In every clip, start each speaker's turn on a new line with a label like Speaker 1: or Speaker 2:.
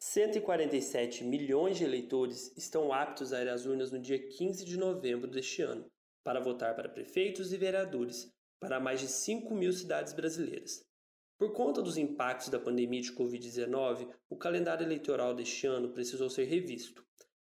Speaker 1: Cento e quarenta e sete milhões de eleitores estão aptos a ir às urnas no dia 15 de novembro deste ano para votar para prefeitos e vereadores para mais de 5 mil cidades brasileiras. Por conta dos impactos da pandemia de Covid-19, o calendário eleitoral deste ano precisou ser revisto.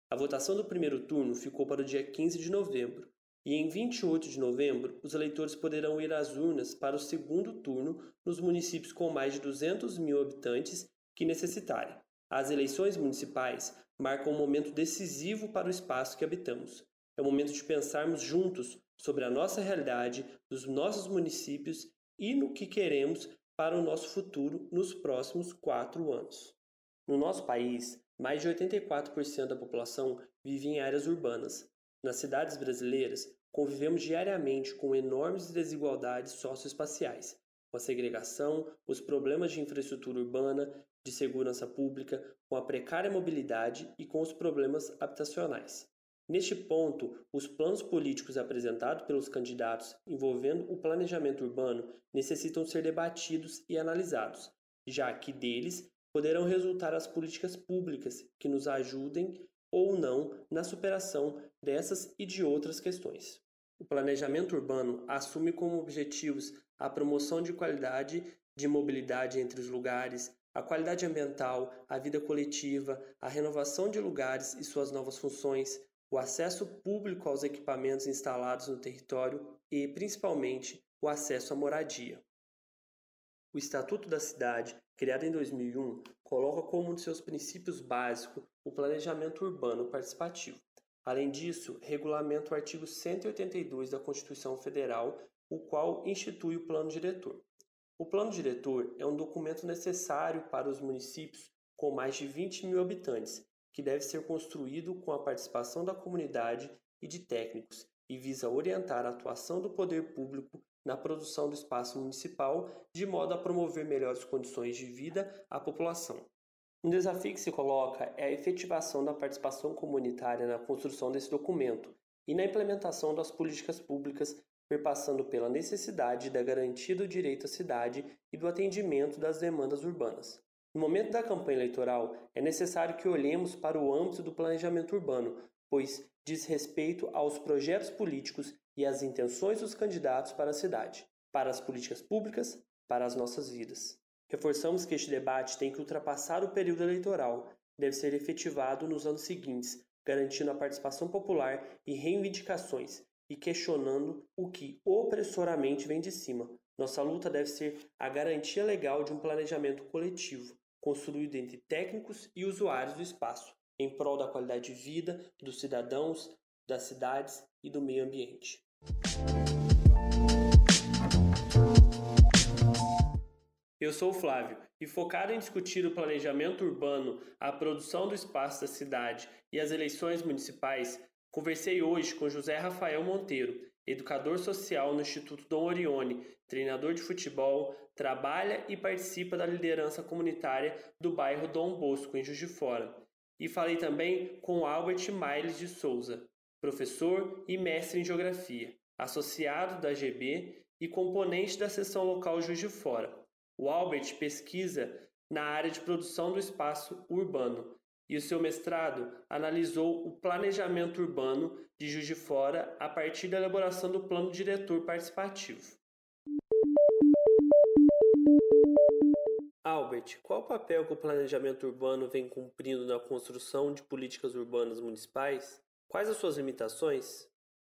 Speaker 1: A votação do primeiro turno ficou para o dia 15 de novembro, e em 28 de novembro, os eleitores poderão ir às urnas para o segundo turno nos municípios com mais de 200 mil habitantes que necessitarem. As eleições municipais marcam um momento decisivo para o espaço que habitamos. É o momento de pensarmos juntos sobre a nossa realidade, dos nossos municípios e no que queremos para o nosso futuro nos próximos quatro anos. No nosso país, mais de 84% da população vive em áreas urbanas. Nas cidades brasileiras, convivemos diariamente com enormes desigualdades socioespaciais, com a segregação, os problemas de infraestrutura urbana, de segurança pública, com a precária mobilidade e com os problemas habitacionais. Neste ponto, os planos políticos apresentados pelos candidatos envolvendo o planejamento urbano necessitam ser debatidos e analisados, já que deles poderão resultar as políticas públicas que nos ajudem ou não na superação dessas e de outras questões. O planejamento urbano assume como objetivos a promoção de qualidade de mobilidade entre os lugares, a qualidade ambiental, a vida coletiva, a renovação de lugares e suas novas funções, o acesso público aos equipamentos instalados no território e, principalmente, o acesso à moradia. O Estatuto da Cidade, criado em 2001, coloca como um de seus princípios básicos o planejamento urbano participativo. Além disso, regulamenta o artigo 182 da Constituição Federal, o qual institui o Plano Diretor. O Plano Diretor é um documento necessário para os municípios com mais de 20 mil habitantes que deve ser construído com a participação da comunidade e de técnicos e visa orientar a atuação do poder público na produção do espaço municipal, de modo a promover melhores condições de vida à população. Um desafio que se coloca é a efetivação da participação comunitária na construção desse documento e na implementação das políticas públicas, perpassando pela necessidade da garantia do direito à cidade e do atendimento das demandas urbanas. No momento da campanha eleitoral, é necessário que olhemos para o âmbito do planejamento urbano, pois diz respeito aos projetos políticos e às intenções dos candidatos para a cidade, para as políticas públicas, para as nossas vidas. Reforçamos que este debate tem que ultrapassar o período eleitoral, deve ser efetivado nos anos seguintes, garantindo a participação popular e reivindicações, e questionando o que opressoramente vem de cima. Nossa luta deve ser a garantia legal de um planejamento coletivo, construído entre técnicos e usuários do espaço, em prol da qualidade de vida dos cidadãos, das cidades e do meio ambiente. Eu sou o Flávio e focado em discutir o planejamento urbano, a produção do espaço da cidade e as eleições municipais, conversei hoje com José Rafael Monteiro, educador social no Instituto Dom Orione, treinador de futebol, trabalha e participa da liderança comunitária do bairro Dom Bosco, em Juiz de Fora. E falei também com Albert Miles de Souza, professor e mestre em geografia, associado da GB e componente da seção local Juiz de Fora. O Albert pesquisa na área de produção do espaço urbano e o seu mestrado analisou o planejamento urbano de Juiz de Fora a partir da elaboração do plano diretor participativo. Albert, qual o papel que o planejamento urbano vem cumprindo na construção de políticas urbanas municipais? Quais as suas limitações?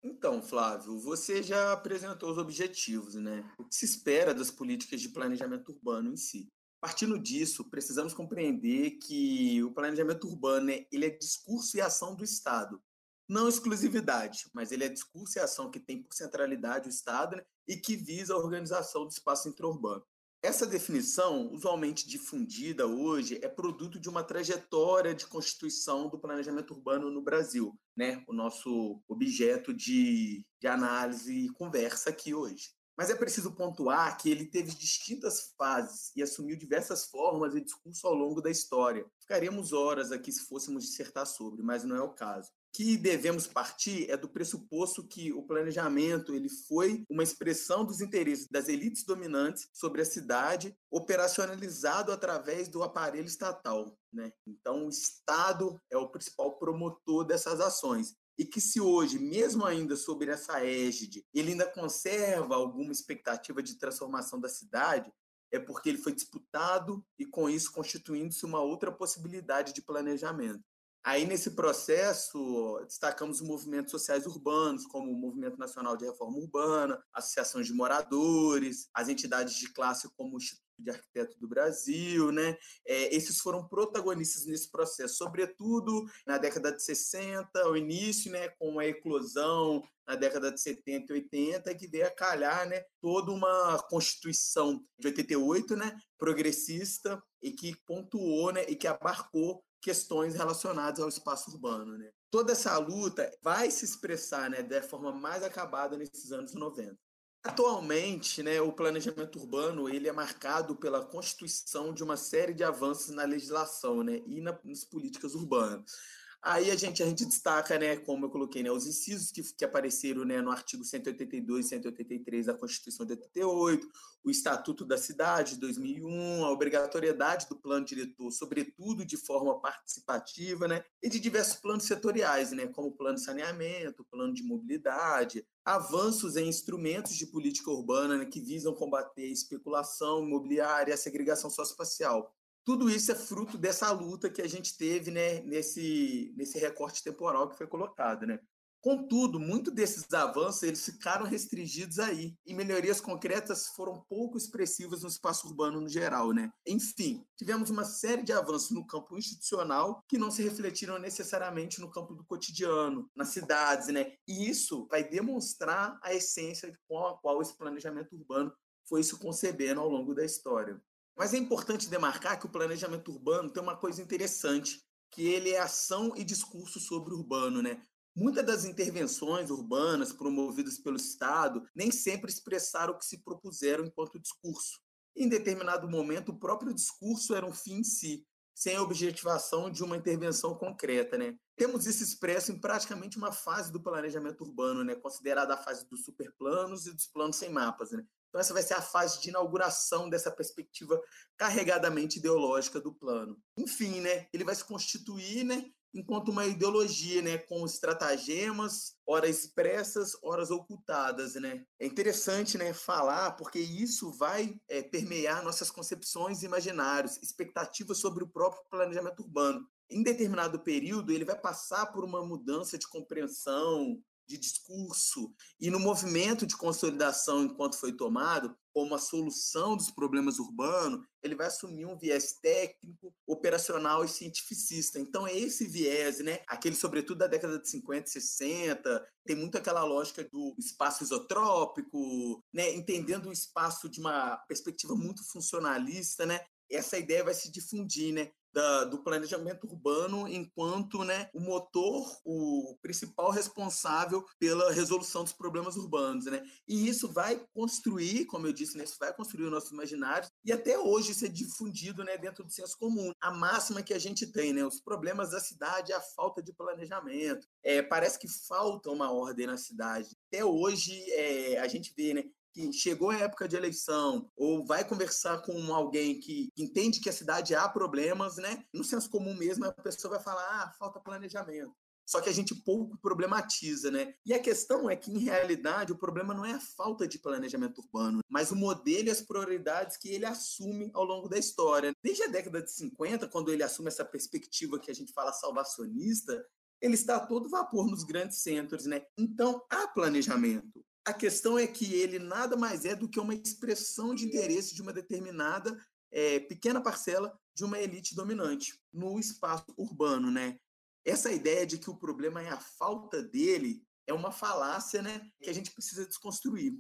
Speaker 2: Então, Flávio, você já apresentou os objetivos, né? O que se espera das políticas de planejamento urbano em si. Partindo disso, precisamos compreender que o planejamento urbano ele é discurso e ação do Estado. Não exclusividade, mas ele é discurso e ação que tem por centralidade o Estado né, e que visa a organização do espaço interurbano. Essa definição, usualmente difundida hoje, é produto de uma trajetória de constituição do planejamento urbano no Brasil, né? o nosso objeto de, de análise e conversa aqui hoje. Mas é preciso pontuar que ele teve distintas fases e assumiu diversas formas e discurso ao longo da história. Ficaríamos horas aqui se fôssemos dissertar sobre, mas não é o caso. Que devemos partir é do pressuposto que o planejamento ele foi uma expressão dos interesses das elites dominantes sobre a cidade, operacionalizado através do aparelho estatal. Né? Então, o Estado é o principal promotor dessas ações e que se hoje, mesmo ainda sobre essa égide, ele ainda conserva alguma expectativa de transformação da cidade, é porque ele foi disputado e com isso constituindo-se uma outra possibilidade de planejamento. Aí, nesse processo, destacamos movimentos sociais urbanos, como o Movimento Nacional de Reforma Urbana, associações de moradores, as entidades de classe, como o Instituto de Arquiteto do Brasil, né? É, esses foram protagonistas nesse processo, sobretudo na década de 60, ao início, né, com a eclosão na década de 70 e 80, que veio a calhar né, toda uma Constituição de 88, né, progressista, e que pontuou né, e que abarcou questões relacionadas ao espaço urbano. Né? Toda essa luta vai se expressar né, da forma mais acabada nesses anos 90. Atualmente, né, o planejamento urbano ele é marcado pela constituição de uma série de avanços na legislação né, e na, nas políticas urbanas. Aí a gente, a gente destaca, né, como eu coloquei, né, os incisos que, que apareceram né, no artigo 182 e 183 da Constituição de 88, o Estatuto da Cidade de 2001, a obrigatoriedade do plano diretor, sobretudo de forma participativa, né, e de diversos planos setoriais, né, como o plano de saneamento, o plano de mobilidade, avanços em instrumentos de política urbana né, que visam combater a especulação imobiliária e a segregação socioespacial tudo isso é fruto dessa luta que a gente teve né, nesse, nesse recorte temporal que foi colocado. Né? Contudo, muitos desses avanços eles ficaram restringidos aí, e melhorias concretas foram pouco expressivas no espaço urbano no geral. Né? Enfim, tivemos uma série de avanços no campo institucional que não se refletiram necessariamente no campo do cotidiano, nas cidades, né? e isso vai demonstrar a essência com a qual esse planejamento urbano foi se concebendo ao longo da história. Mas é importante demarcar que o planejamento urbano tem uma coisa interessante, que ele é ação e discurso sobre o urbano, né? Muitas das intervenções urbanas promovidas pelo Estado nem sempre expressaram o que se propuseram enquanto discurso. Em determinado momento, o próprio discurso era um fim em si, sem a objetivação de uma intervenção concreta. Né? Temos isso expresso em praticamente uma fase do planejamento urbano, né? considerada a fase dos superplanos e dos planos sem mapas. Né? Então, essa vai ser a fase de inauguração dessa perspectiva carregadamente ideológica do plano. Enfim, né, ele vai se constituir né, enquanto uma ideologia, né, com estratagemas, horas expressas, horas ocultadas, né. É interessante, né, falar porque isso vai é, permear nossas concepções imaginários, expectativas sobre o próprio planejamento urbano. Em determinado período, ele vai passar por uma mudança de compreensão, de discurso e no movimento de consolidação enquanto foi tomado como a solução dos problemas urbanos, ele vai assumir um viés técnico, operacional e cientificista. Então é esse viés, né? Aquele sobretudo da década de 50, 60, tem muito aquela lógica do espaço isotrópico, né? Entendendo o espaço de uma perspectiva muito funcionalista, né? Essa ideia vai se difundir, né? Da, do planejamento urbano enquanto né, o motor, o principal responsável pela resolução dos problemas urbanos. Né? E isso vai construir, como eu disse, né, isso vai construir o nosso imaginário, e até hoje isso é difundido né, dentro do senso comum. A máxima que a gente tem, né, os problemas da cidade é a falta de planejamento. É, parece que falta uma ordem na cidade. Até hoje é, a gente vê né, que chegou a época de eleição ou vai conversar com alguém que entende que a cidade há problemas, né? No senso comum mesmo, a pessoa vai falar: ah, falta planejamento. Só que a gente pouco problematiza, né? E a questão é que, em realidade, o problema não é a falta de planejamento urbano, mas o modelo e as prioridades que ele assume ao longo da história. Desde a década de 50, quando ele assume essa perspectiva que a gente fala salvacionista, ele está a todo vapor nos grandes centros, né? Então, há planejamento. A questão é que ele nada mais é do que uma expressão de interesse de uma determinada é, pequena parcela de uma elite dominante no espaço urbano, né? Essa ideia de que o problema é a falta dele é uma falácia, né, que a gente precisa desconstruir.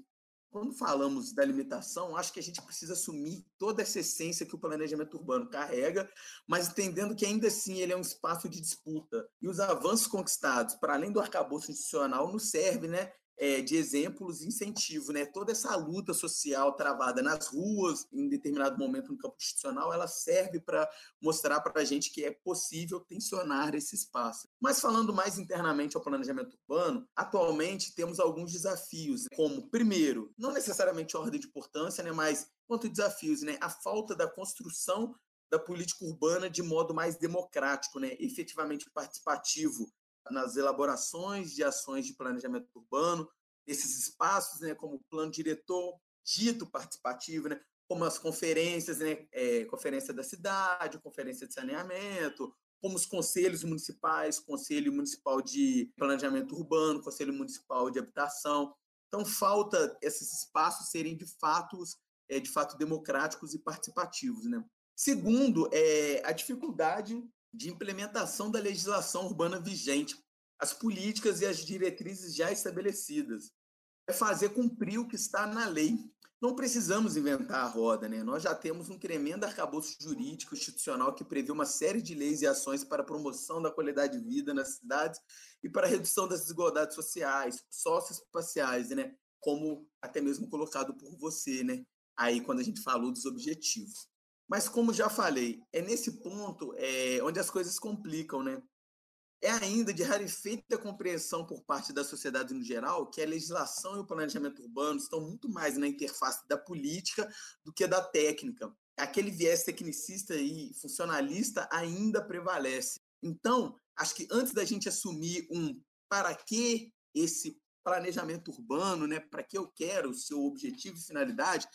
Speaker 2: Quando falamos da limitação, acho que a gente precisa assumir toda essa essência que o planejamento urbano carrega, mas entendendo que ainda assim ele é um espaço de disputa. E os avanços conquistados, para além do arcabouço institucional, nos serve né, é, de exemplos e incentivo, né? Toda essa luta social travada nas ruas, em determinado momento no campo institucional, ela serve para mostrar para a gente que é possível tensionar esse espaço. Mas falando mais internamente ao planejamento urbano, atualmente temos alguns desafios, como, primeiro, não necessariamente ordem de importância, né? Mas quanto desafios, né? A falta da construção da política urbana de modo mais democrático, né? efetivamente participativo nas elaborações de ações de planejamento urbano, esses espaços, né, como o plano diretor dito participativo, né, como as conferências, né, é, conferência da cidade, conferência de saneamento, como os conselhos municipais, conselho municipal de planejamento urbano, conselho municipal de habitação. Então falta esses espaços serem de fato, é, de fato democráticos e participativos, né? Segundo, é a dificuldade de implementação da legislação urbana vigente, as políticas e as diretrizes já estabelecidas. É fazer cumprir o que está na lei. Não precisamos inventar a roda, né? Nós já temos um tremendo arcabouço jurídico institucional que prevê uma série de leis e ações para a promoção da qualidade de vida nas cidades e para a redução das desigualdades sociais, socioespaciais, né? Como até mesmo colocado por você, né? Aí quando a gente falou dos objetivos. Mas, como já falei, é nesse ponto é, onde as coisas complicam, né? É ainda de rarefeita compreensão por parte da sociedade no geral que a legislação e o planejamento urbano estão muito mais na interface da política do que da técnica. Aquele viés tecnicista e funcionalista ainda prevalece. Então, acho que antes da gente assumir um para que esse planejamento urbano, né, para que eu quero, o seu objetivo e finalidade,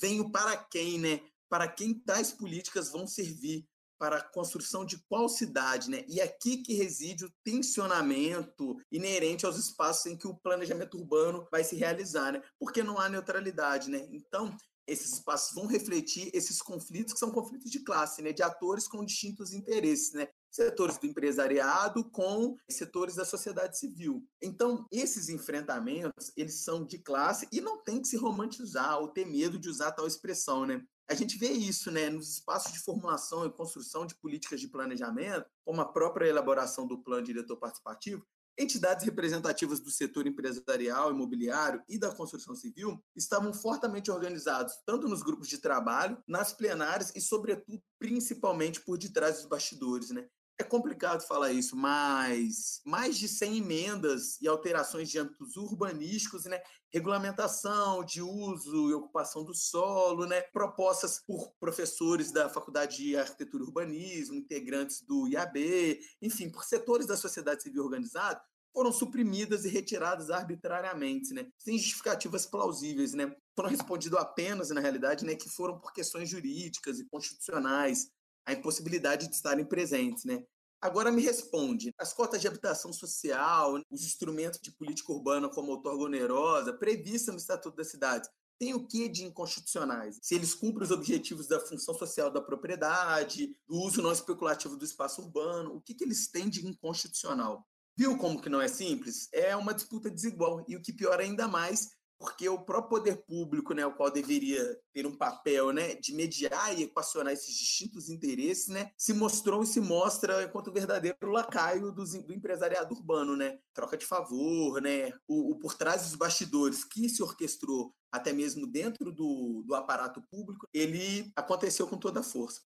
Speaker 2: vem o para quem, né? Para quem tais políticas vão servir para a construção de qual cidade, né? E aqui que reside o tensionamento inerente aos espaços em que o planejamento urbano vai se realizar, né? Porque não há neutralidade, né? Então, esses espaços vão refletir esses conflitos que são conflitos de classe, né? De atores com distintos interesses, né? Setores do empresariado com setores da sociedade civil. Então, esses enfrentamentos, eles são de classe e não tem que se romantizar ou ter medo de usar tal expressão, né? A gente vê isso né, nos espaços de formulação e construção de políticas de planejamento, como a própria elaboração do plano diretor participativo, entidades representativas do setor empresarial, imobiliário e da construção civil estavam fortemente organizados, tanto nos grupos de trabalho, nas plenárias e, sobretudo, principalmente por detrás dos bastidores, né? É complicado falar isso, mas mais de 100 emendas e alterações de âmbitos urbanísticos, né? regulamentação de uso e ocupação do solo, né? propostas por professores da Faculdade de Arquitetura e Urbanismo, integrantes do IAB, enfim, por setores da sociedade civil organizada, foram suprimidas e retiradas arbitrariamente, né? sem justificativas plausíveis. Né? Foram respondido apenas, na realidade, né, que foram por questões jurídicas e constitucionais, a impossibilidade de estarem presentes, né? Agora me responde, as cotas de habitação social, os instrumentos de política urbana como outorga onerosa, prevista no Estatuto da Cidade, tem o que de inconstitucionais? Se eles cumprem os objetivos da função social da propriedade, do uso não especulativo do espaço urbano, o que, que eles têm de inconstitucional? Viu como que não é simples? É uma disputa desigual. E o que pior ainda mais porque o próprio poder público, né, o qual deveria ter um papel né, de mediar e equacionar esses distintos interesses, né, se mostrou e se mostra enquanto verdadeiro lacaio do, do empresariado urbano, né, troca de favor, né, o, o, por trás dos bastidores que se orquestrou até mesmo dentro do, do aparato público, ele aconteceu com toda a força.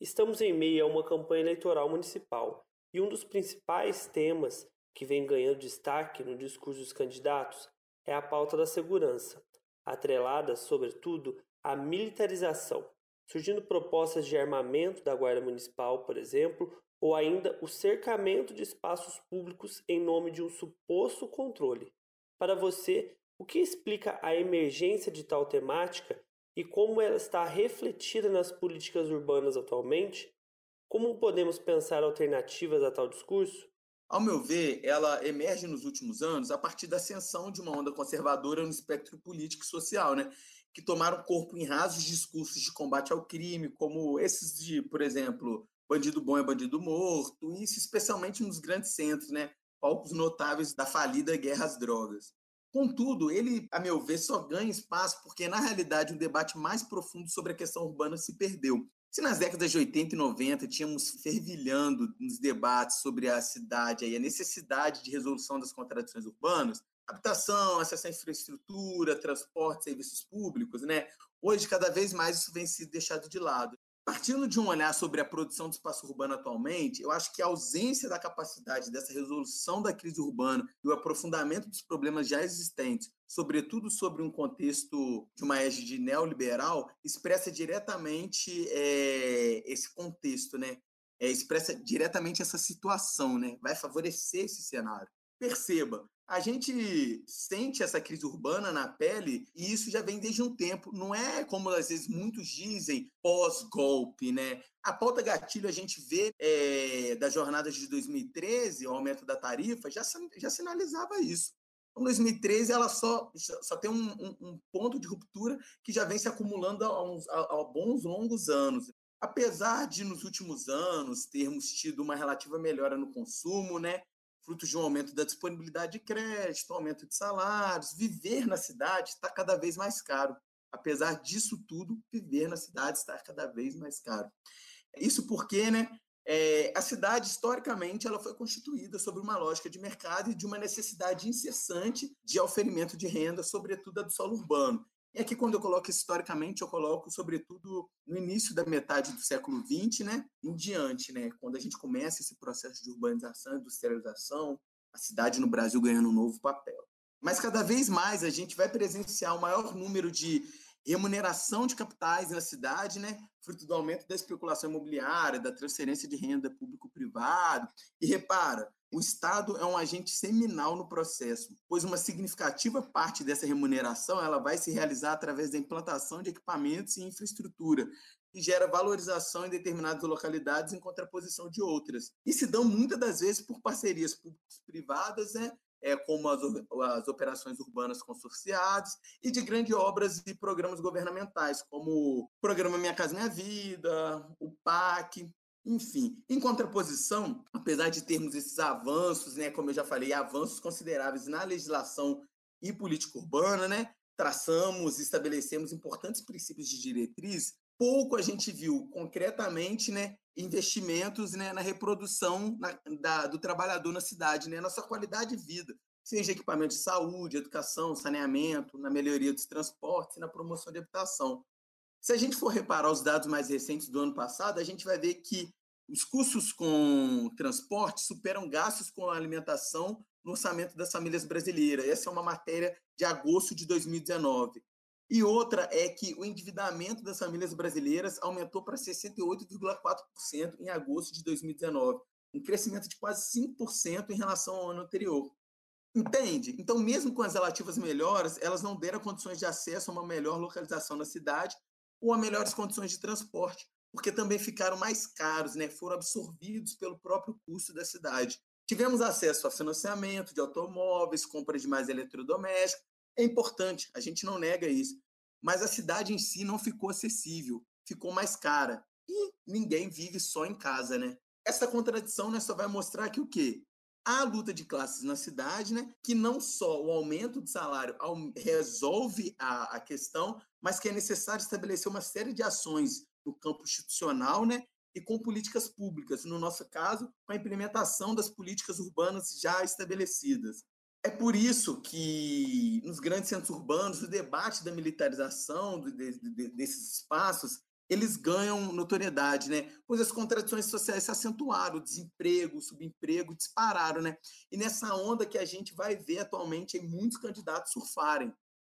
Speaker 1: Estamos em meio a uma campanha eleitoral municipal e um dos principais temas que vem ganhando destaque no discurso dos candidatos é a pauta da segurança, atrelada, sobretudo, à militarização, surgindo propostas de armamento da Guarda Municipal, por exemplo, ou ainda o cercamento de espaços públicos em nome de um suposto controle. Para você, o que explica a emergência de tal temática e como ela está refletida nas políticas urbanas atualmente? Como podemos pensar alternativas a tal discurso?
Speaker 2: Ao meu ver, ela emerge nos últimos anos a partir da ascensão de uma onda conservadora no espectro político e social, né? que tomaram corpo em rasos discursos de combate ao crime, como esses de, por exemplo, bandido bom é bandido morto, isso especialmente nos grandes centros, né? palcos notáveis da falida guerra às drogas. Contudo, ele, a meu ver, só ganha espaço porque, na realidade, um debate mais profundo sobre a questão urbana se perdeu Se nas décadas de 80 e 90 tínhamos fervilhando nos debates sobre a cidade e a necessidade de resolução das contradições urbanas, habitação, acesso à infraestrutura, transporte, serviços públicos, né? Hoje, cada vez mais isso vem sendo deixado de lado. Partindo de um olhar sobre a produção do espaço urbano atualmente, eu acho que a ausência da capacidade dessa resolução da crise urbana e o aprofundamento dos problemas já existentes, sobretudo sobre um contexto de uma égide neoliberal, expressa diretamente é, esse contexto, né? É, expressa diretamente essa situação, né? Vai favorecer esse cenário. Perceba, a gente sente essa crise urbana na pele e isso já vem desde um tempo. Não é como às vezes muitos dizem pós-golpe, né? A pauta gatilho a gente vê é, das jornadas de 2013, o aumento da tarifa, já, já sinalizava isso. Em 2013, ela só, só tem um, um, um ponto de ruptura que já vem se acumulando há, uns, há, há bons longos anos apesar de nos últimos anos termos tido uma relativa melhora no consumo, né? Fruto de um aumento da disponibilidade de crédito, aumento de salários. Viver na cidade está cada vez mais caro. Apesar disso tudo, viver na cidade está cada vez mais caro. Isso porque, né, é, a cidade, historicamente, ela foi constituída sobre uma lógica de mercado e de uma necessidade incessante de oferimento de renda, sobretudo a do solo urbano. E aqui, quando eu coloco historicamente, eu coloco, sobretudo, no início da metade do século XX, né, em diante, né, quando a gente começa esse processo de urbanização, industrialização, a cidade no Brasil ganhando um novo papel. Mas cada vez mais a gente vai presenciar o maior número de remuneração de capitais na cidade, né, fruto do aumento da especulação imobiliária, da transferência de renda público-privado. E repara, o Estado é um agente seminal no processo, pois uma significativa parte dessa remuneração ela vai se realizar através da implantação de equipamentos e infraestrutura, que gera valorização em determinadas localidades em contraposição de outras. E se dão muitas das vezes por parcerias públicas-privadas, né, é, como as, as operações urbanas consorciadas, e de grandes obras e programas governamentais, como o Programa Minha Casa Minha Vida, o PAC, enfim, em contraposição, apesar de termos esses avanços, né, como eu já falei, avanços consideráveis na legislação e política urbana, né, traçamos, estabelecemos importantes princípios de diretriz, pouco a gente viu concretamente né, investimentos né, na reprodução na, da, do trabalhador na cidade, né, na sua qualidade de vida, seja equipamento de saúde, educação, saneamento, na melhoria dos transportes na promoção de habitação. Se a gente for reparar os dados mais recentes do ano passado, a gente vai ver que os custos com transporte superam gastos com alimentação no orçamento das famílias brasileiras. Essa é uma matéria de agosto de 2019. E outra é que o endividamento das famílias brasileiras aumentou para 68,4% em agosto de 2019, um crescimento de quase 5% em relação ao ano anterior. Entende? Então, mesmo com as relativas melhoras, elas não deram condições de acesso a uma melhor localização na cidade ou a melhores condições de transporte, porque também ficaram mais caros, né? foram absorvidos pelo próprio custo da cidade. Tivemos acesso a financiamento de automóveis, compra de mais eletrodomésticos. É importante, a gente não nega isso. Mas a cidade em si não ficou acessível, ficou mais cara. E ninguém vive só em casa, né? Essa contradição né, só vai mostrar que o quê? Há luta de classes na cidade, né? Que não só o aumento de salário resolve a, a questão, mas que é necessário estabelecer uma série de ações no campo institucional, né? E com políticas públicas, no nosso caso, com a implementação das políticas urbanas já estabelecidas. É por isso que nos grandes centros urbanos o debate da militarização de, de, desses espaços eles ganham notoriedade, né? Pois as contradições sociais se acentuaram, o desemprego, o subemprego dispararam, né? E nessa onda que a gente vai ver atualmente muitos candidatos surfarem.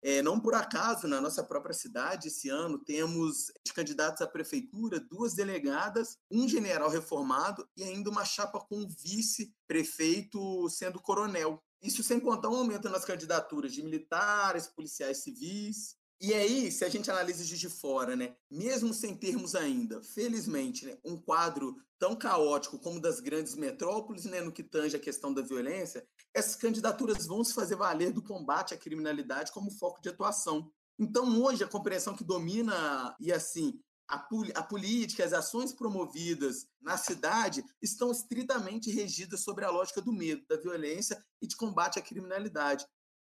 Speaker 2: É, não por acaso, na nossa própria cidade, esse ano, temos de candidatos à prefeitura duas delegadas, um general reformado e ainda uma chapa com vice-prefeito sendo coronel. Isso sem contar um aumento nas candidaturas de militares, policiais civis. E aí, se a gente analisa de fora, né, mesmo sem termos ainda, felizmente, né, um quadro tão caótico como das grandes metrópoles, né, no que tange a questão da violência, essas candidaturas vão se fazer valer do combate à criminalidade como foco de atuação. Então, hoje, a compreensão que domina, e assim, a, a política, as ações promovidas na cidade estão estritamente regidas sobre a lógica do medo, da violência e de combate à criminalidade.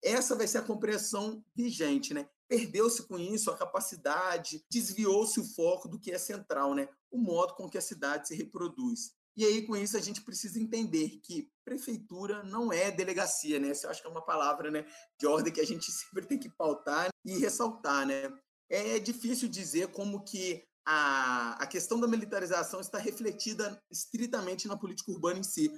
Speaker 2: Essa vai ser a compreensão vigente, né? perdeu-se com isso a capacidade, desviou-se o foco do que é central, né? O modo com que a cidade se reproduz. E aí, com isso, a gente precisa entender que prefeitura não é delegacia, né? Isso eu acho que é uma palavra né, de ordem que a gente sempre tem que pautar e ressaltar, né? É difícil dizer como que a, a questão da militarização está refletida estritamente na política urbana em si,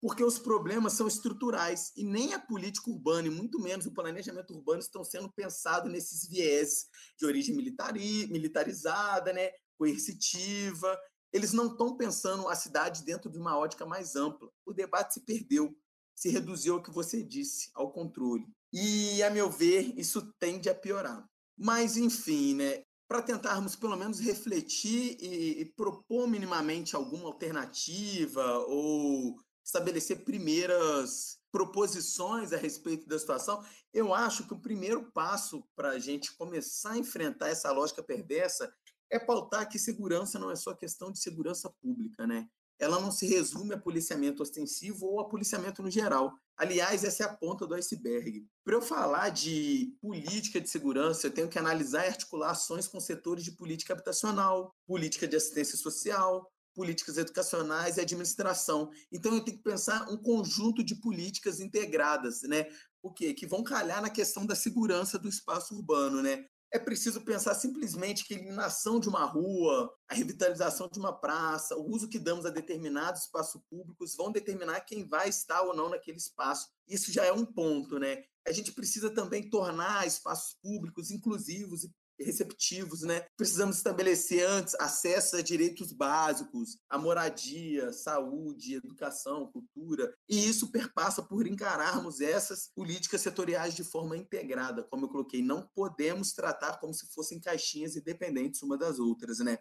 Speaker 2: porque os problemas são estruturais e nem a política urbana, e muito menos o planejamento urbano, estão sendo pensados nesses viés de origem militari, militarizada, né, coercitiva. Eles não estão pensando a cidade dentro de uma ótica mais ampla. O debate se perdeu, se reduziu ao que você disse, ao controle. E, a meu ver, isso tende a piorar. Mas, enfim, né, para tentarmos pelo menos refletir e, e, propor minimamente alguma alternativa ou estabelecer primeiras proposições a respeito da situação, eu acho que o primeiro passo para a gente começar a enfrentar essa lógica perversa é pautar que segurança não é só questão de segurança pública, né? Ela não se resume a policiamento ostensivo ou a policiamento no geral. Aliás, essa é a ponta do iceberg. Para eu falar de política de segurança, eu tenho que analisar e articular ações com setores de política habitacional, política de assistência social, políticas educacionais e administração. Então eu tenho que pensar um conjunto de políticas integradas, né? O quê? Que vão calhar na questão da segurança do espaço urbano, né? É preciso pensar simplesmente que a eliminação de uma rua, a revitalização de uma praça, o uso que damos a determinados espaços públicos vão determinar quem vai estar ou não naquele espaço. Isso já é um ponto, né? A gente precisa também tornar espaços públicos inclusivos e receptivos, né? Precisamos estabelecer antes acesso a direitos básicos, a moradia, saúde, educação, cultura, e isso perpassa por encararmos essas políticas setoriais de forma integrada, como eu coloquei, não podemos tratar como se fossem caixinhas independentes uma das outras, né?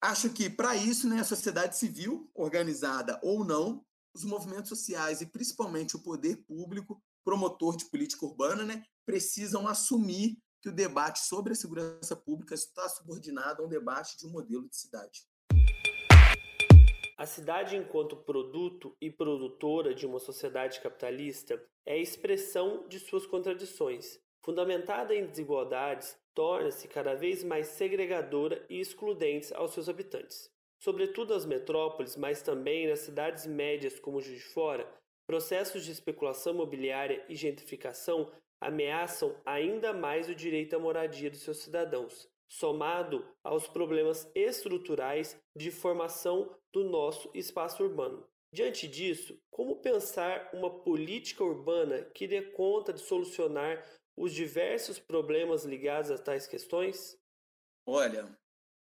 Speaker 2: Acho que para isso, né, a sociedade civil, organizada ou não, os movimentos sociais e principalmente o poder público, promotor de política urbana, né, precisam assumir que o debate sobre a segurança pública está subordinado a um debate de um modelo de cidade.
Speaker 1: A cidade, enquanto produto e produtora de uma sociedade capitalista, é a expressão de suas contradições. Fundamentada em desigualdades, torna-se cada vez mais segregadora e excludente aos seus habitantes. Sobretudo nas metrópoles, mas também nas cidades médias como Juiz de Fora, processos de especulação imobiliária e gentrificação ameaçam ainda mais o direito à moradia dos seus cidadãos, somado aos problemas estruturais de formação do nosso espaço urbano. Diante disso, como pensar uma política urbana que dê conta de solucionar os diversos problemas ligados a tais questões?
Speaker 2: Olha,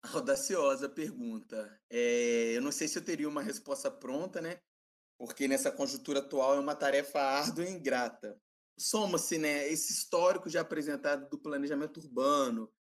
Speaker 2: audaciosa pergunta. É, eu não sei se eu teria uma resposta pronta, né? Porque nessa conjuntura atual é uma tarefa árdua e ingrata soma-se né, esse histórico já apresentado do planejamento urbano,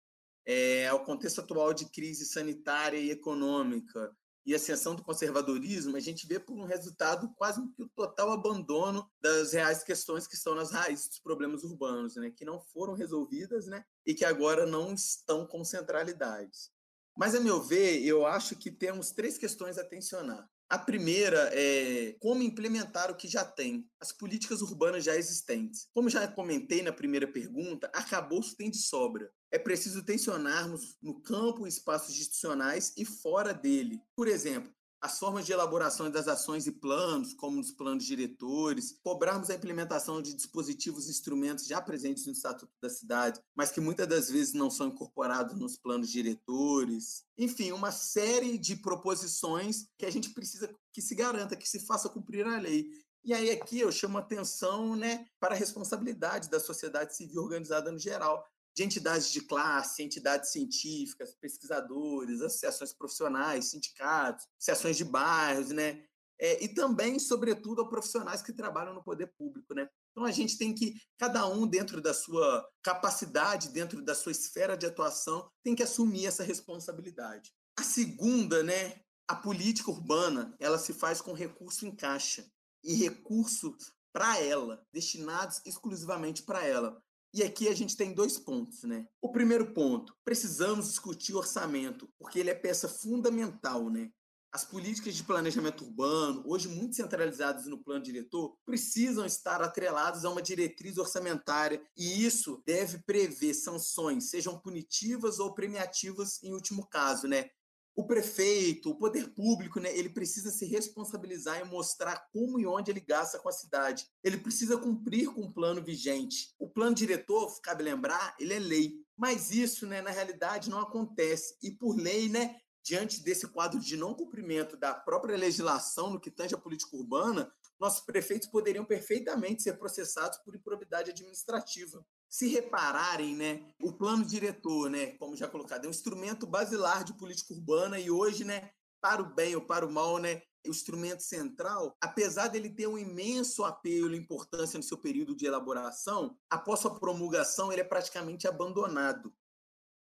Speaker 2: é, ao contexto atual de crise sanitária e econômica e ascensão do conservadorismo, a gente vê por um resultado quase que o total abandono das reais questões que estão nas raízes dos problemas urbanos, né, que não foram resolvidas né, e que agora não estão com centralidades. Mas, a meu ver, eu acho que temos três questões a tensionar. A primeira é como implementar o que já tem, as políticas urbanas já existentes. Como já comentei na primeira pergunta, arcabouço tem de sobra. É preciso tensionarmos no campo espaços institucionais e fora dele. Por exemplo, as formas de elaboração das ações e planos, como os planos diretores, cobrarmos a implementação de dispositivos e instrumentos já presentes no Estatuto da Cidade, mas que muitas das vezes não são incorporados nos planos diretores. Enfim, uma série de proposições que a gente precisa que se garanta, que se faça cumprir a lei. E aí aqui eu chamo atenção né, para a responsabilidade da sociedade civil organizada no geral, de entidades de classe, entidades científicas, pesquisadores, associações profissionais, sindicatos, associações de bairros, né? É, e também, sobretudo, a profissionais que trabalham no poder público, né? Então a gente tem que, cada um dentro da sua capacidade, dentro da sua esfera de atuação, tem que assumir essa responsabilidade. A segunda, né? A política urbana, ela se faz com recurso em caixa e recursos para ela, destinados exclusivamente para ela. E aqui a gente tem dois pontos, né? O primeiro ponto, precisamos discutir orçamento, porque ele é peça fundamental, né? As políticas de planejamento urbano, hoje muito centralizadas no plano diretor, precisam estar atreladas a uma diretriz orçamentária e isso deve prever sanções, sejam punitivas ou premiativas em último caso, né? O prefeito, o poder público, né, ele precisa se responsabilizar e mostrar como e onde ele gasta com a cidade. Ele precisa cumprir com o plano vigente. O plano diretor, cabe lembrar, ele é lei. Mas isso, né, na realidade, não acontece. E por lei, né, diante desse quadro de não cumprimento da própria legislação no que tange a política urbana, nossos prefeitos poderiam perfeitamente ser processados por improbidade administrativa. Se repararem, né, o plano diretor, né, como já colocado, é um instrumento basilar de política urbana e hoje, né, para o bem ou para o mal, né, o instrumento central, apesar dele ter um imenso apelo e importância no seu período de elaboração, após sua promulgação ele é praticamente abandonado.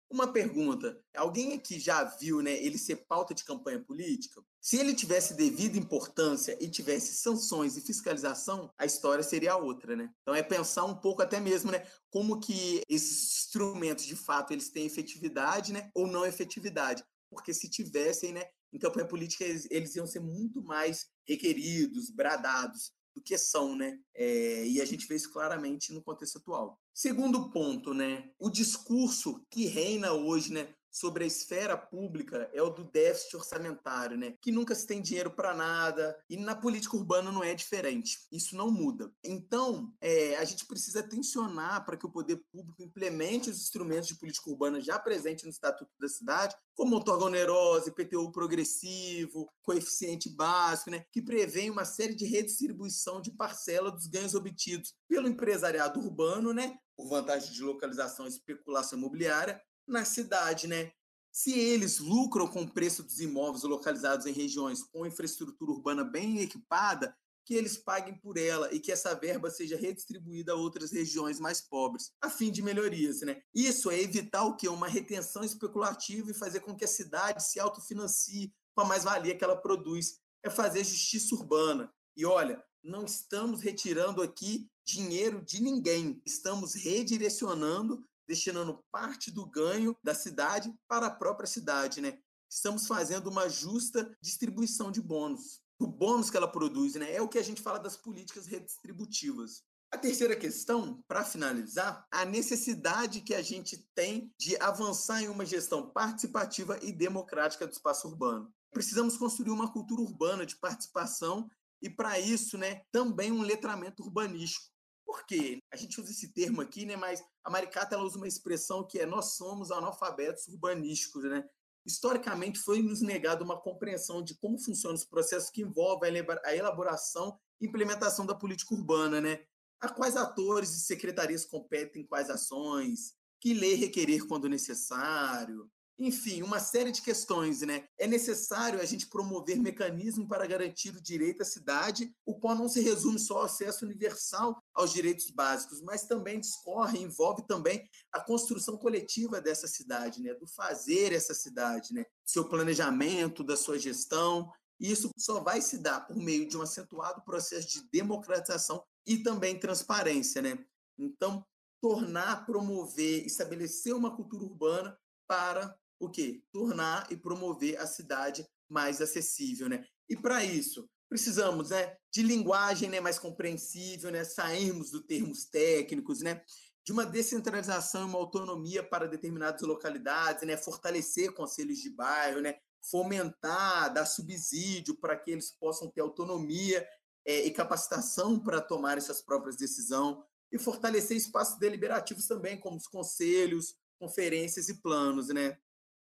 Speaker 2: Uma pergunta: alguém aqui já viu né, ele ser pauta de campanha política? Se ele tivesse devida importância e tivesse sanções e fiscalização, a história seria outra, né? Então é pensar um pouco até mesmo, né, como que esses instrumentos de fato eles têm efetividade, né, ou não efetividade? Porque se tivessem, né, em campanha política eles, eles iam ser muito mais requeridos, bradados do que são, né? É, e a gente vê isso claramente no contexto atual. Segundo ponto, né? O discurso que reina hoje, né? Sobre a esfera pública é o do déficit orçamentário, né? Que nunca se tem dinheiro para nada e na política urbana não é diferente. Isso não muda. Então, é, a gente precisa tensionar para que o poder público implemente os instrumentos de política urbana já presentes no Estatuto da Cidade, como outorga onerosa, IPTU progressivo, coeficiente básico, né? Que prevê uma série de redistribuição de parcela dos ganhos obtidos pelo empresariado urbano, né? Por vantagem de localização e especulação imobiliária, na cidade, né? Se eles lucram com o preço dos imóveis localizados em regiões com infraestrutura urbana bem equipada, que eles paguem por ela e que essa verba seja redistribuída a outras regiões mais pobres, a fim de melhorias, né? Isso é evitar o que uma retenção especulativa e fazer com que a cidade se autofinancie com a mais-valia que ela produz, é fazer justiça urbana. E olha, não estamos retirando aqui dinheiro de ninguém, estamos redirecionando destinando parte do ganho da cidade para a própria cidade, né? Estamos fazendo uma justa distribuição de bônus. O bônus que ela produz, né? É o que a gente fala das políticas redistributivas. A terceira questão, para finalizar, a necessidade que a gente tem de avançar em uma gestão participativa e democrática do espaço urbano. Precisamos construir uma cultura urbana de participação e, para isso, né, também um letramento urbanístico por quê? A gente usa esse termo aqui, né? Mas a Maricata ela usa uma expressão que é nós somos analfabetos urbanísticos, né? Historicamente foi nos negado uma compreensão de como funcionam os processos que envolvem a elaboração e implementação da política urbana, né? A quais atores e secretarias competem quais ações, que lei requerer quando necessário, enfim, uma série de questões, né? É necessário a gente promover mecanismos para garantir o direito à cidade, o qual não se resume só ao acesso universal aos direitos básicos, mas também discorre, envolve também a construção coletiva dessa cidade, né? Do fazer essa cidade, né? Seu planejamento, da sua gestão. E isso só vai se dar por meio de um acentuado processo de democratização e também transparência, né? Então, tornar, promover, estabelecer uma cultura urbana para o quê? Tornar e promover a cidade mais acessível, né? E para isso, precisamos, né, de linguagem, né, mais compreensível, né, sairmos dos termos técnicos, né, de uma descentralização e uma autonomia para determinadas localidades, né, fortalecer conselhos de bairro, né, fomentar, dar subsídio para que eles possam ter autonomia é, e capacitação para tomar essas próprias decisões e fortalecer espaços deliberativos também, como os conselhos, conferências e planos, né?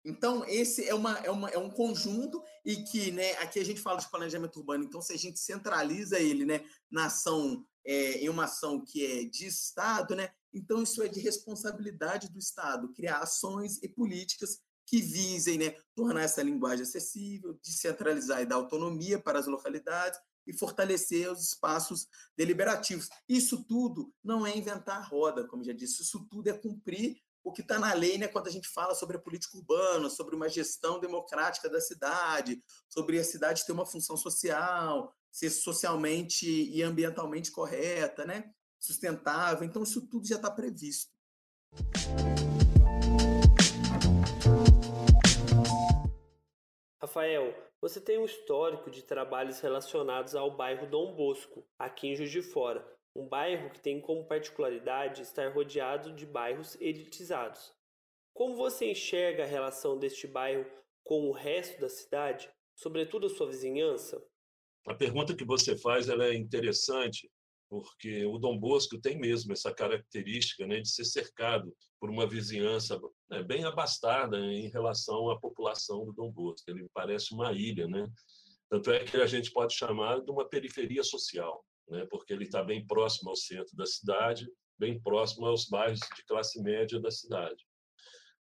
Speaker 2: Então, esse é, uma, é, uma, é um conjunto e que, né, aqui a gente fala de planejamento urbano, então se a gente centraliza ele, né, na ação, é, em uma ação que é de Estado, né, então isso é de responsabilidade do Estado, criar ações e políticas que visem, né, tornar essa linguagem acessível, descentralizar e dar autonomia para as localidades e fortalecer os espaços deliberativos. Isso tudo não é inventar a roda, como já disse, isso tudo é cumprir o que está na lei né, quando a gente fala sobre a política urbana, sobre uma gestão democrática da cidade, sobre a cidade ter uma função social, ser socialmente e ambientalmente correta, né, sustentável. Então, isso tudo já está previsto.
Speaker 1: Rafael, você tem um histórico de trabalhos relacionados ao bairro Dom Bosco, aqui em Juiz de Fora, um bairro que tem como particularidade estar rodeado de bairros elitizados. Como você enxerga a relação deste bairro com o resto da cidade, sobretudo a sua vizinhança?
Speaker 3: A pergunta que você faz é interessante, porque o Dom Bosco tem mesmo essa característica né, de ser cercado por uma vizinhança né, bem abastada em relação à população do Dom Bosco. Ele parece uma ilha, né? Tanto é que a gente pode chamar de uma periferia social, né? porque ele está bem próximo ao centro da cidade, bem próximo aos bairros de classe média da cidade.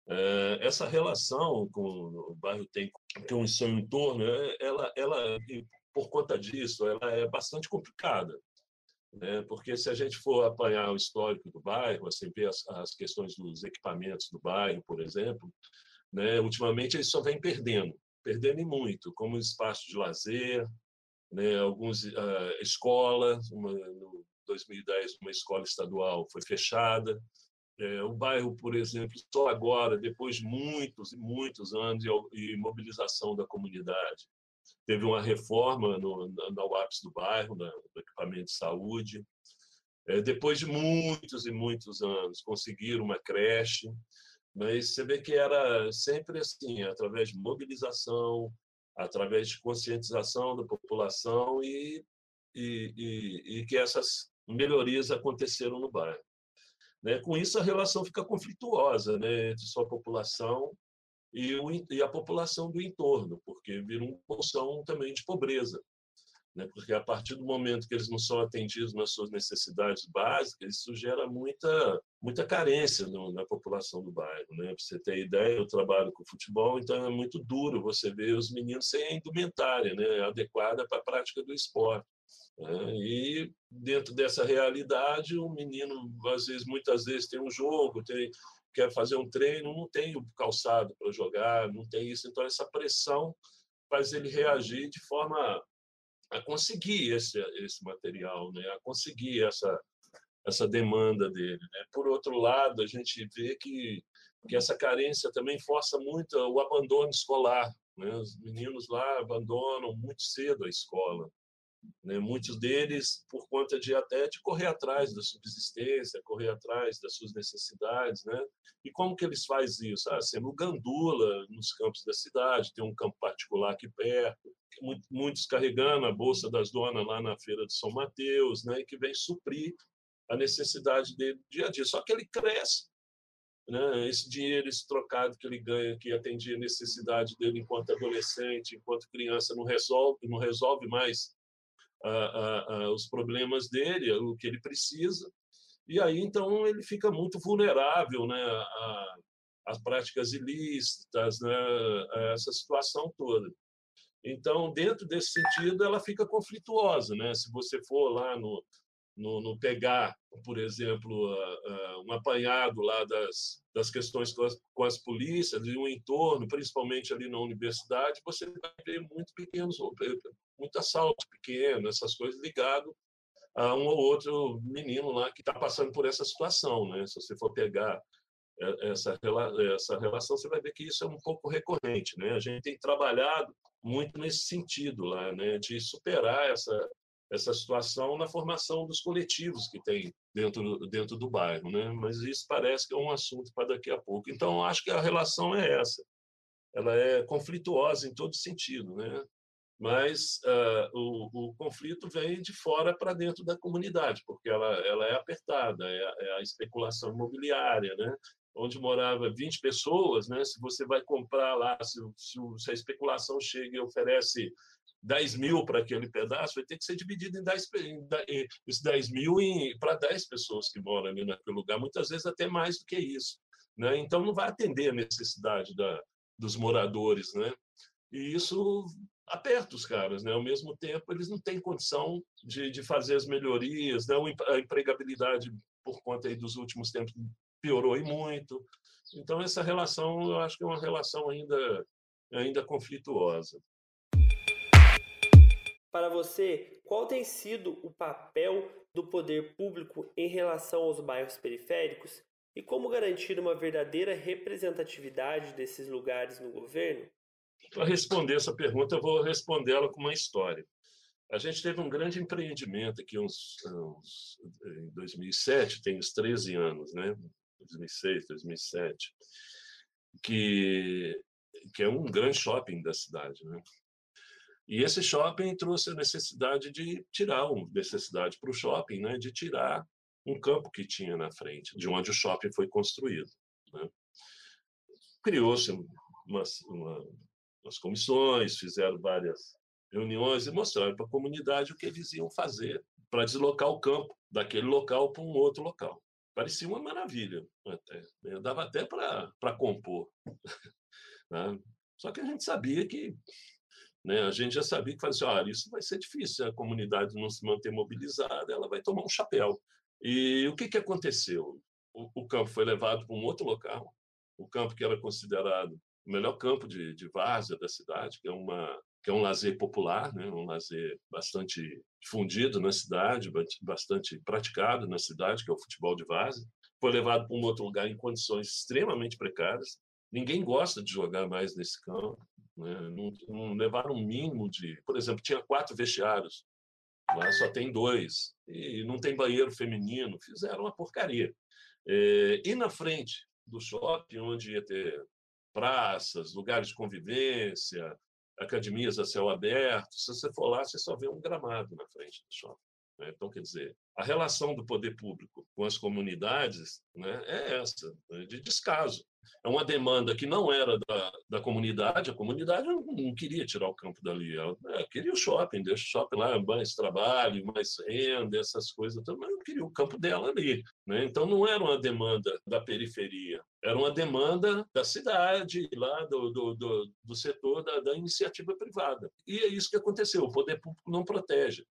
Speaker 3: É, essa relação com o bairro tem com o seu entorno, é, ela, ela, por conta disso, ela é bastante complicada né? porque se a gente for apanhar o histórico do bairro, assim, ver as, as questões dos equipamentos do bairro, por exemplo, né? ultimamente ele só vem perdendo, perdendo muito, como espaço de lazer, né? algumas uh, escolas, uma, no 2010 uma escola estadual foi fechada, é, o bairro, por exemplo, só agora, depois de muitos e muitos anos de mobilização da comunidade, Teve uma reforma no, na UAPS do bairro, no equipamento de saúde. É, depois de muitos e muitos anos, conseguiram uma creche, mas você vê que era sempre assim, através de mobilização, através de conscientização da população e, e, e, e que essas melhorias aconteceram no bairro. Né? Com isso, a relação fica conflituosa né, entre sua população e, o, e a população do entorno, porque vira uma poção também de pobreza. Né? Porque a partir do momento que eles não são atendidos nas suas necessidades básicas, isso gera muita, muita carência no, na população do bairro. Né? Para você ter ideia, eu trabalho com futebol, então é muito duro você ver os meninos sem a indumentária né? adequada para a prática do esporte. Né? E dentro dessa realidade, o menino, às vezes, muitas vezes tem um jogo, tem quer fazer um treino, não tem o calçado para jogar, não tem isso. Então, essa pressão faz ele reagir de forma a conseguir esse, esse material, né? a conseguir essa, essa demanda dele. Né? Por outro lado, a gente vê que, que essa carência também força muito o abandono escolar. Né? Os meninos lá abandonam muito cedo a escola. Né? Muitos deles por conta de até de correr atrás da subsistência, correr atrás das suas necessidades, né? E como que eles fazem isso? Ah, sendo gandula nos campos da cidade, tem um campo particular aqui perto, muitos carregando a bolsa das donas lá na feira de São Mateus, né? Que vem suprir a necessidade dele dia a dia. Só que ele cresce, né? Esse dinheiro, esse trocado que ele ganha, que atendia a necessidade dele enquanto adolescente, enquanto criança, não resolve, não resolve mais os problemas dele, o que ele precisa, e aí então ele fica muito vulnerável né, às práticas ilícitas, né, a essa situação toda. Então, dentro desse sentido, ela fica conflituosa. Né? Se você for lá no, no, no pegar, por exemplo, uh, uh, um apanhado lá das, das questões com as, com as polícias e o entorno, principalmente ali na universidade, você vai ver muito pequenos, muito assalto pequeno, essas coisas ligado a um ou outro menino lá que está passando por essa situação, né? Se você for pegar é, essa essa relação, você vai ver que isso é um pouco recorrente, né? A gente tem trabalhado muito nesse sentido lá, né? De superar essa essa situação na formação dos coletivos que tem dentro, dentro do bairro, né? Mas isso parece que é um assunto para daqui a pouco. Então, acho que a relação é essa. Ela é conflituosa em todo sentido, né? Mas uh, o, o, conflito vem de fora para dentro da comunidade, porque ela, ela é apertada, é a, é a especulação imobiliária, né? onde morava 20 pessoas, né? se você vai comprar lá, se, se, se a especulação chega e oferece 10 mil para aquele pedaço, vai ter que ser dividido em 10, em, esses 10 mil para 10 pessoas que moram ali naquele lugar, muitas vezes até mais do que isso. Né? Então, não vai atender a necessidade da, dos moradores. Né? E isso aperta os caras. Né? Ao mesmo tempo, eles não têm condição de, de fazer as melhorias, né? a empregabilidade, por conta aí dos últimos tempos, piorou e muito. Então, essa relação, eu acho que é uma relação ainda, ainda conflituosa.
Speaker 1: Para você, qual tem sido o papel do poder público em relação aos bairros periféricos e como garantir uma verdadeira representatividade desses lugares no governo?
Speaker 3: Para responder essa pergunta, eu vou respondê-la com uma história. A gente teve um grande empreendimento aqui uns, uns, em 2007, tem uns 13 anos, né? 2006, 2007, que, que é um grande shopping da cidade, né? E esse shopping trouxe a necessidade de tirar, uma necessidade para o shopping, né? De tirar um campo que tinha na frente, de onde o shopping foi construído. Né? Criou-se umas, uma, umas comissões, fizeram várias reuniões e mostraram para a comunidade o que eles iam fazer para deslocar o campo daquele local para um outro local. Parecia uma maravilha, até. Né? Dava até para compor. Né? Só que a gente sabia que. Né, a gente já sabia que assim, ah, isso vai ser difícil, a comunidade não se manter mobilizada, ela vai tomar um chapéu. E o que, que aconteceu? O, o campo foi levado para um outro local, o campo que era considerado o melhor campo de, de várzea da cidade, que é uma que é um lazer popular, né? um lazer bastante difundido na cidade, bastante praticado na cidade, que é o futebol de várzea. Foi levado para um outro lugar em condições extremamente precárias. Ninguém gosta de jogar mais nesse campo. Né? Não, não levaram um mínimo de... Por exemplo, tinha quatro vestiários, lá só tem dois. E não tem banheiro feminino. Fizeram uma porcaria. É, e na frente do shopping, onde ia ter praças, lugares de convivência, academias a céu aberto, se você for lá, você só vê um gramado na frente do shopping. Né? Então, quer dizer, a relação do poder público com as comunidades né, é essa, né, de descaso. É uma demanda que não era da, da comunidade, a comunidade não, não queria tirar o campo dali, ela, é, queria o shopping, deixa o shopping lá, mais trabalho, mais renda, essas coisas, mas não queria o campo dela ali. Né? Então, não era uma demanda da periferia, era uma demanda da cidade, lá do, do, do, do setor da, da iniciativa privada. E é isso que aconteceu, o poder público não protege.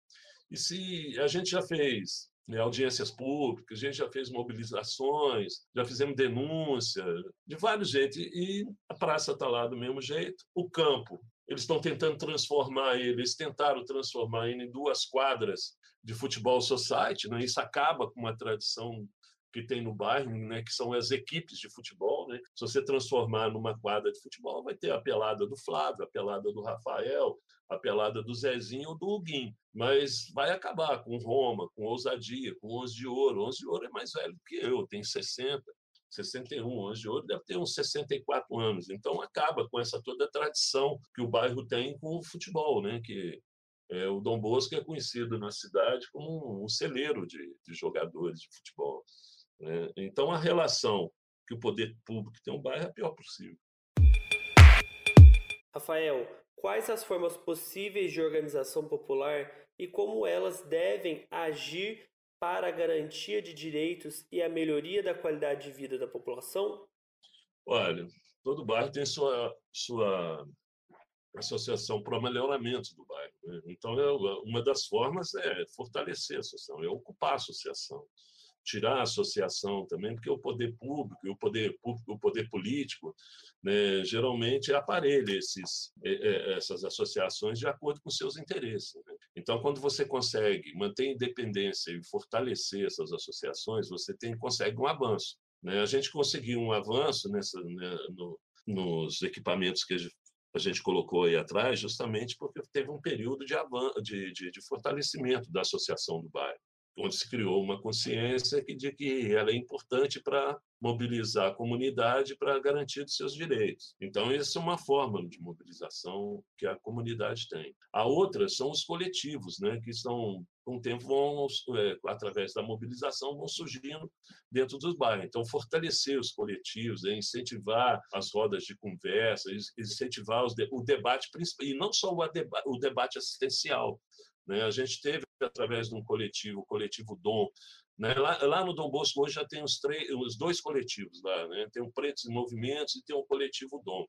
Speaker 3: E se a gente já fez né, audiências públicas, a gente já fez mobilizações, já fizemos denúncia, de vários jeitos, e a praça está lá do mesmo jeito. O campo, eles estão tentando transformar ele, eles tentaram transformar ele em duas quadras de futebol society, né? isso acaba com uma tradição que tem no bairro, né, que são as equipes de futebol. Né? Se você transformar numa quadra de futebol, vai ter a pelada do Flávio, a pelada do Rafael, a pelada do Zezinho ou do Huguinho. Mas vai acabar com Roma, com ousadia, com 11 de ouro. 11 de ouro é mais velho que eu, tem 60. 61, 11 de ouro deve ter uns 64 anos. Então acaba com essa toda a tradição que o bairro tem com o futebol, né? Que é, o Dom Bosco é conhecido na cidade como um celeiro de, de jogadores de futebol. Né? Então, a relação que o poder público tem um bairro é a pior possível.
Speaker 1: Rafael, quais as formas possíveis de organização popular e como elas devem agir para a garantia de direitos e a melhoria da qualidade de vida da população?
Speaker 3: Olha, todo bairro tem sua, sua associação para o melhoramento do bairro. Né? Então, é, uma das formas é fortalecer a associação, é ocupar a associação tirar a associação também, porque o poder público e o poder público, o poder político, né, geralmente aparelha esses, essas associações de acordo com seus interesses. Né? Então, quando você consegue manter independência e fortalecer essas associações, você tem consegue um avanço. Né? A gente conseguiu um avanço nessa, né, no, nos equipamentos que a gente colocou aí atrás, justamente porque teve um período de, de, de, de fortalecimento da associação do bairro onde se criou uma consciência que, de que ela é importante para mobilizar a comunidade para garantir os seus direitos. Então, essa é uma forma de mobilização que a comunidade tem. A outra são os coletivos, né, que são, com o tempo, vão, é, através da mobilização, vão surgindo dentro dos bairros. Então, fortalecer os coletivos, é, incentivar as rodas de conversa, incentivar os, o debate, e não só o, o debate assistencial, né? A gente teve, através de um coletivo, o coletivo Dom, né? lá, lá, no Dom Bosco hoje já tem os, três, os dois coletivos lá, né? tem o Pretos em Movimentos e tem o coletivo Dom.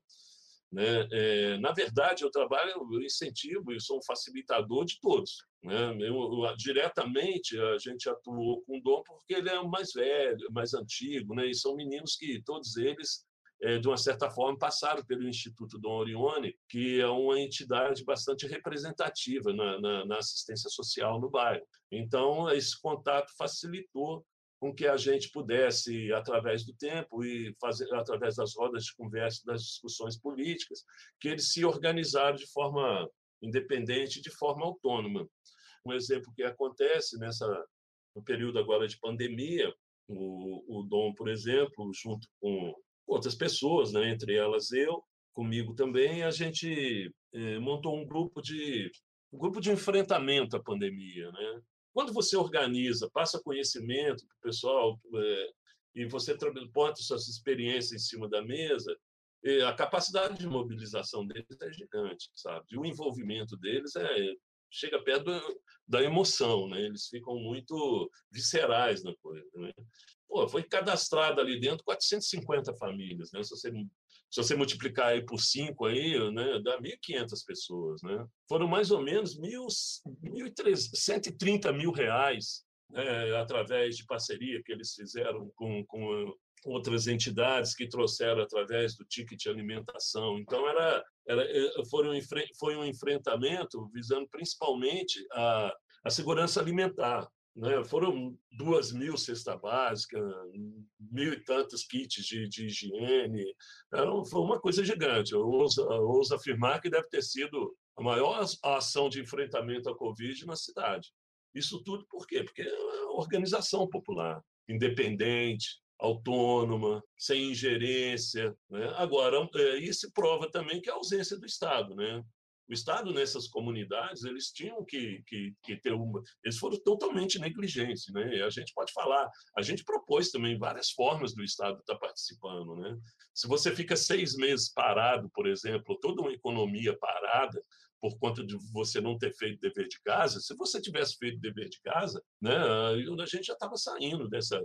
Speaker 3: Né? É, na verdade, eu trabalho, eu incentivo e sou um facilitador de todos. Né? Eu, eu, diretamente, a gente atuou com o Dom porque ele é o mais velho, mais antigo, né? e são meninos que todos eles de uma certa forma, passaram pelo Instituto Dom Orione, que é uma entidade bastante representativa na, na, na assistência social no bairro. Então, esse contato facilitou com que a gente pudesse, através do tempo e fazer, através das rodas de conversa, das discussões políticas, que eles se organizaram de forma independente, de forma autônoma. Um exemplo que acontece nessa no período agora de pandemia, o, o Dom, por exemplo, junto com outras pessoas, né, entre elas eu, comigo também, a gente eh, montou um grupo de um grupo de enfrentamento à pandemia, né? Quando você organiza, passa conhecimento para o pessoal é, e você bota suas experiências em cima da mesa, a capacidade de mobilização deles é gigante, sabe? E o envolvimento deles é chega perto da emoção, né? Eles ficam muito viscerais na coisa, né? Pô, foi cadastrado ali dentro 450 famílias, né? Se você se você multiplicar aí por cinco aí, né, dá 1.500 pessoas, né? Foram mais ou menos 1.130 mil reais né, através de parceria que eles fizeram com, com outras entidades que trouxeram através do ticket de alimentação. Então era, era eh, foi, um, foi um enfrentamento visando principalmente a, a segurança alimentar, né? Foram duas mil cesta básica, mil e tantos kits de, de higiene. Era, foi uma coisa gigante. Eu ouso, ouso afirmar que deve ter sido a maior ação de enfrentamento à Covid na cidade. Isso tudo por quê? Porque é uma organização popular, independente, autônoma, sem ingerência. Né? Agora, é, isso prova também que a ausência do Estado. Né? O Estado nessas comunidades eles tinham que, que, que, ter uma eles foram totalmente negligentes né? A gente pode falar a gente propôs também várias formas do Estado estar participando né? Se você fica seis meses parado por exemplo toda uma economia parada por conta de você não ter feito dever de casa se você tivesse feito dever de casa né a gente já estava saindo dessa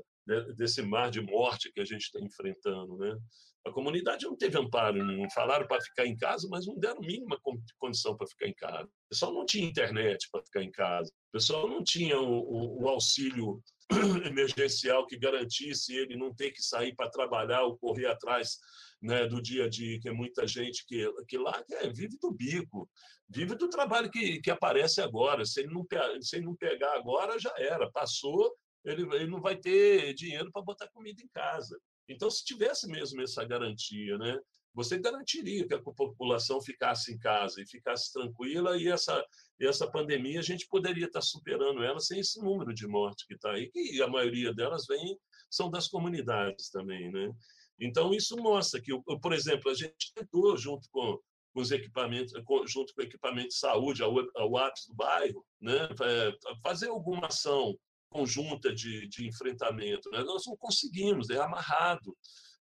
Speaker 3: desse mar de morte que a gente está enfrentando né a comunidade não teve amparo, não falaram para ficar em casa, mas não deram mínima condição para ficar em casa. O pessoal não tinha internet para ficar em casa. O pessoal não tinha o, o, o auxílio emergencial que garantisse ele não ter que sair para trabalhar ou correr atrás né, do dia a dia, que é muita gente que, que lá é, vive do bico, vive do trabalho que, que aparece agora. Se ele, não, se ele não pegar agora, já era. Passou, ele, ele não vai ter dinheiro para botar comida em casa. Então, se tivesse mesmo essa garantia, né, você garantiria que a população ficasse em casa e ficasse tranquila e essa, essa pandemia a gente poderia estar superando ela sem esse número de mortes que está aí, e a maioria delas vem, são das comunidades também. Né? Então, isso mostra que, por exemplo, a gente tentou, junto com, com os equipamentos, junto com o equipamento de saúde, a UAPS do bairro, né? fazer alguma ação conjunta de, de enfrentamento. Né? Nós não conseguimos, é amarrado.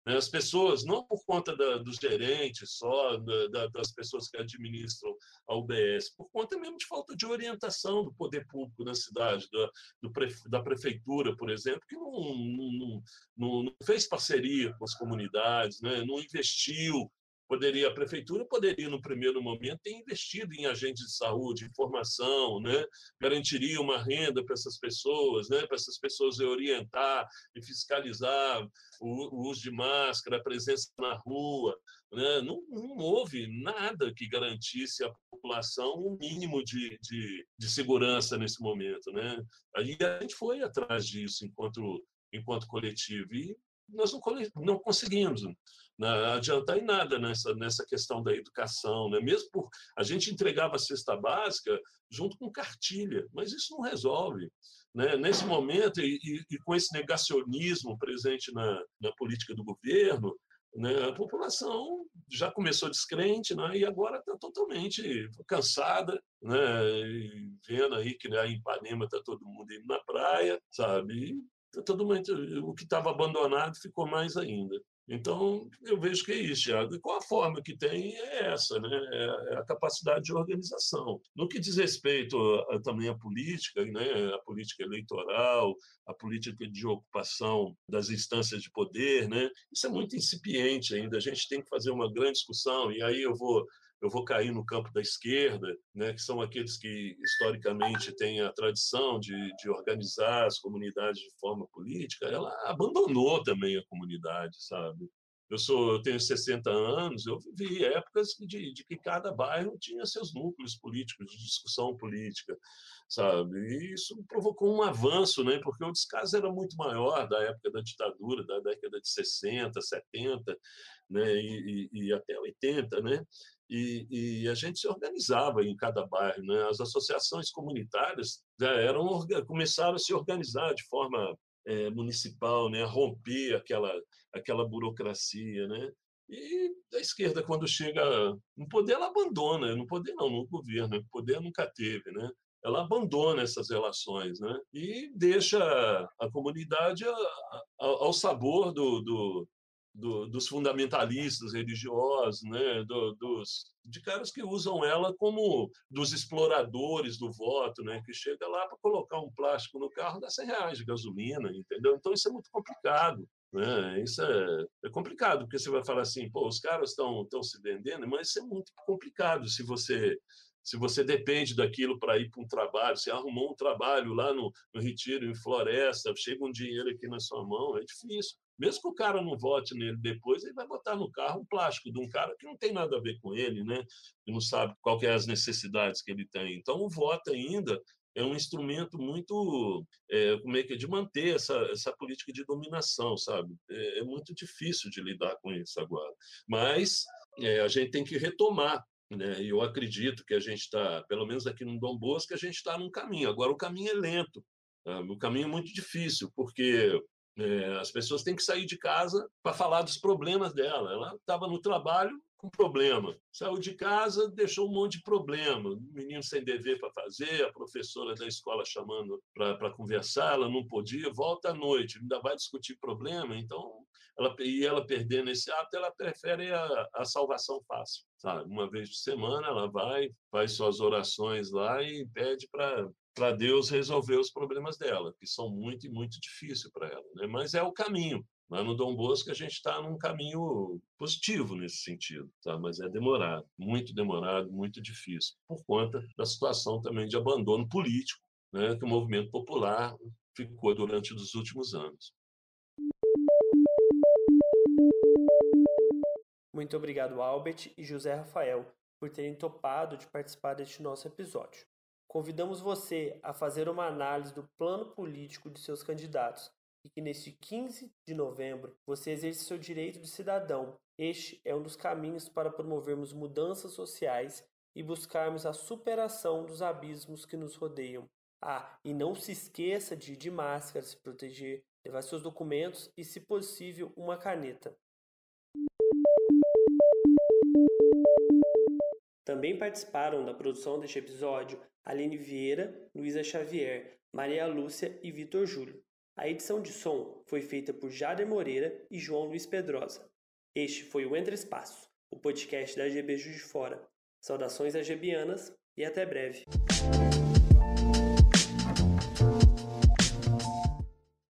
Speaker 3: Né? As pessoas, não por conta da, dos gerentes só, da, das pessoas que administram a UBS, por conta mesmo de falta de orientação do poder público na cidade, da, do, da prefeitura, por exemplo, que não, não, não, não fez parceria com as comunidades, né? não investiu poderia a prefeitura poderia no primeiro momento ter investido em agentes de saúde, informação, né? garantiria uma renda para essas pessoas, né? para essas pessoas orientar e fiscalizar o, o uso de máscara, a presença na rua, né? não, não, houve nada que garantisse à população um mínimo de, de, de segurança nesse momento. Né? Aí a gente foi atrás disso enquanto, enquanto coletivo e nós não, não conseguimos né, adiantar em nada nessa, nessa questão da educação. Né? Mesmo por. A gente entregava a cesta básica junto com cartilha, mas isso não resolve. Né? Nesse momento, e, e, com esse negacionismo presente na, na política do governo, né? a população já começou descrente né? e agora está totalmente cansada, né? Vendo aí que né, em Ipanema está todo mundo indo na praia, sabe? E tá todo mundo, o que estava abandonado ficou mais ainda. Então, eu vejo que é isso, Thiago. E qual a forma que tem é essa, né? É, é a capacidade de organização. No que diz respeito a, a, também à política, né? a política eleitoral, a política de ocupação das instâncias de poder, né? isso é muito incipiente ainda. A gente tem que fazer uma grande discussão, e aí eu vou eu vou cair no campo da esquerda, né, que são aqueles que historicamente têm a tradição de, de organizar as comunidades de forma política, ela abandonou também a comunidade, sabe? eu sou, eu tenho 60 anos, eu vivi épocas de, de que cada bairro tinha seus núcleos políticos, de discussão política, sabe? E isso provocou um avanço, né? Porque o descaso era muito maior da época da ditadura, da década de 60, 70, né? E, e, e até 80, né? E, e, a gente se organizava em cada bairro, né? As associações comunitárias já eram começaram a se organizar de forma é, municipal, né? Romper aquela aquela burocracia, né? E a esquerda, quando chega no poder, ela abandona. No poder, não, no governo. No poder nunca teve, né? Ela abandona essas relações, né? E deixa a comunidade ao sabor do, do, do, dos fundamentalistas religiosos, né? Do, dos, de caras que usam ela como dos exploradores do voto, né? Que chega lá para colocar um plástico no carro, dá 100 reais de gasolina, entendeu? Então isso é muito complicado. Né? Isso é, é, complicado, porque você vai falar assim, pô, os caras estão se vendendo, mas isso é muito complicado se você se você depende daquilo para ir para um trabalho, você arrumou um trabalho lá no, no Retiro, em Floresta, chega um dinheiro aqui na sua mão, é difícil. Mesmo que o cara não vote nele depois, ele vai botar no carro um plástico de um cara que não tem nada a ver com ele, né? que não sabe qual é as necessidades que ele tem. Então, o voto ainda é um instrumento muito é, como é que é, de manter essa, essa política de dominação, sabe? É, é muito difícil de lidar com isso agora. Mas é, a gente tem que retomar. Né? Eu acredito que a gente está, pelo menos aqui no Dom Bosco, a gente está num caminho. Agora, o caminho é lento, o caminho é muito difícil, porque é, as pessoas têm que sair de casa para falar dos problemas dela. Ela estava no trabalho, com problema. Saiu de casa, deixou um monte de problema. Menino sem dever para fazer, a professora da escola chamando para conversar, ela não podia, volta à noite, ainda vai discutir problema. Então, ela, e ela perdendo esse ato, ela prefere a, a salvação fácil. Sabe? Uma vez por semana, ela vai, faz suas orações lá e pede para para Deus resolver os problemas dela, que são muito e muito difíceis para ela. Né? Mas é o caminho. Lá no Dom Bosco a gente está num caminho positivo nesse sentido, tá? mas é demorado, muito demorado, muito difícil, por conta da situação também de abandono político né, que o movimento popular ficou durante os últimos anos.
Speaker 1: Muito obrigado, Albert e José Rafael, por terem topado de participar deste nosso episódio. Convidamos você a fazer uma análise do plano político de seus candidatos e que neste 15 de novembro você exerça seu direito de cidadão. Este é um dos caminhos para promovermos mudanças sociais e buscarmos a superação dos abismos que nos rodeiam. Ah, e não se esqueça de ir de máscara, se proteger, levar seus documentos e, se possível, uma caneta. Também participaram da produção deste episódio Aline Vieira, Luísa Xavier, Maria Lúcia e Vitor Júlio. A edição de som foi feita por Jader Moreira e João Luiz Pedrosa. Este foi o Entre Espaço, o podcast da GB Juiz de Fora. Saudações AGBianas e até breve.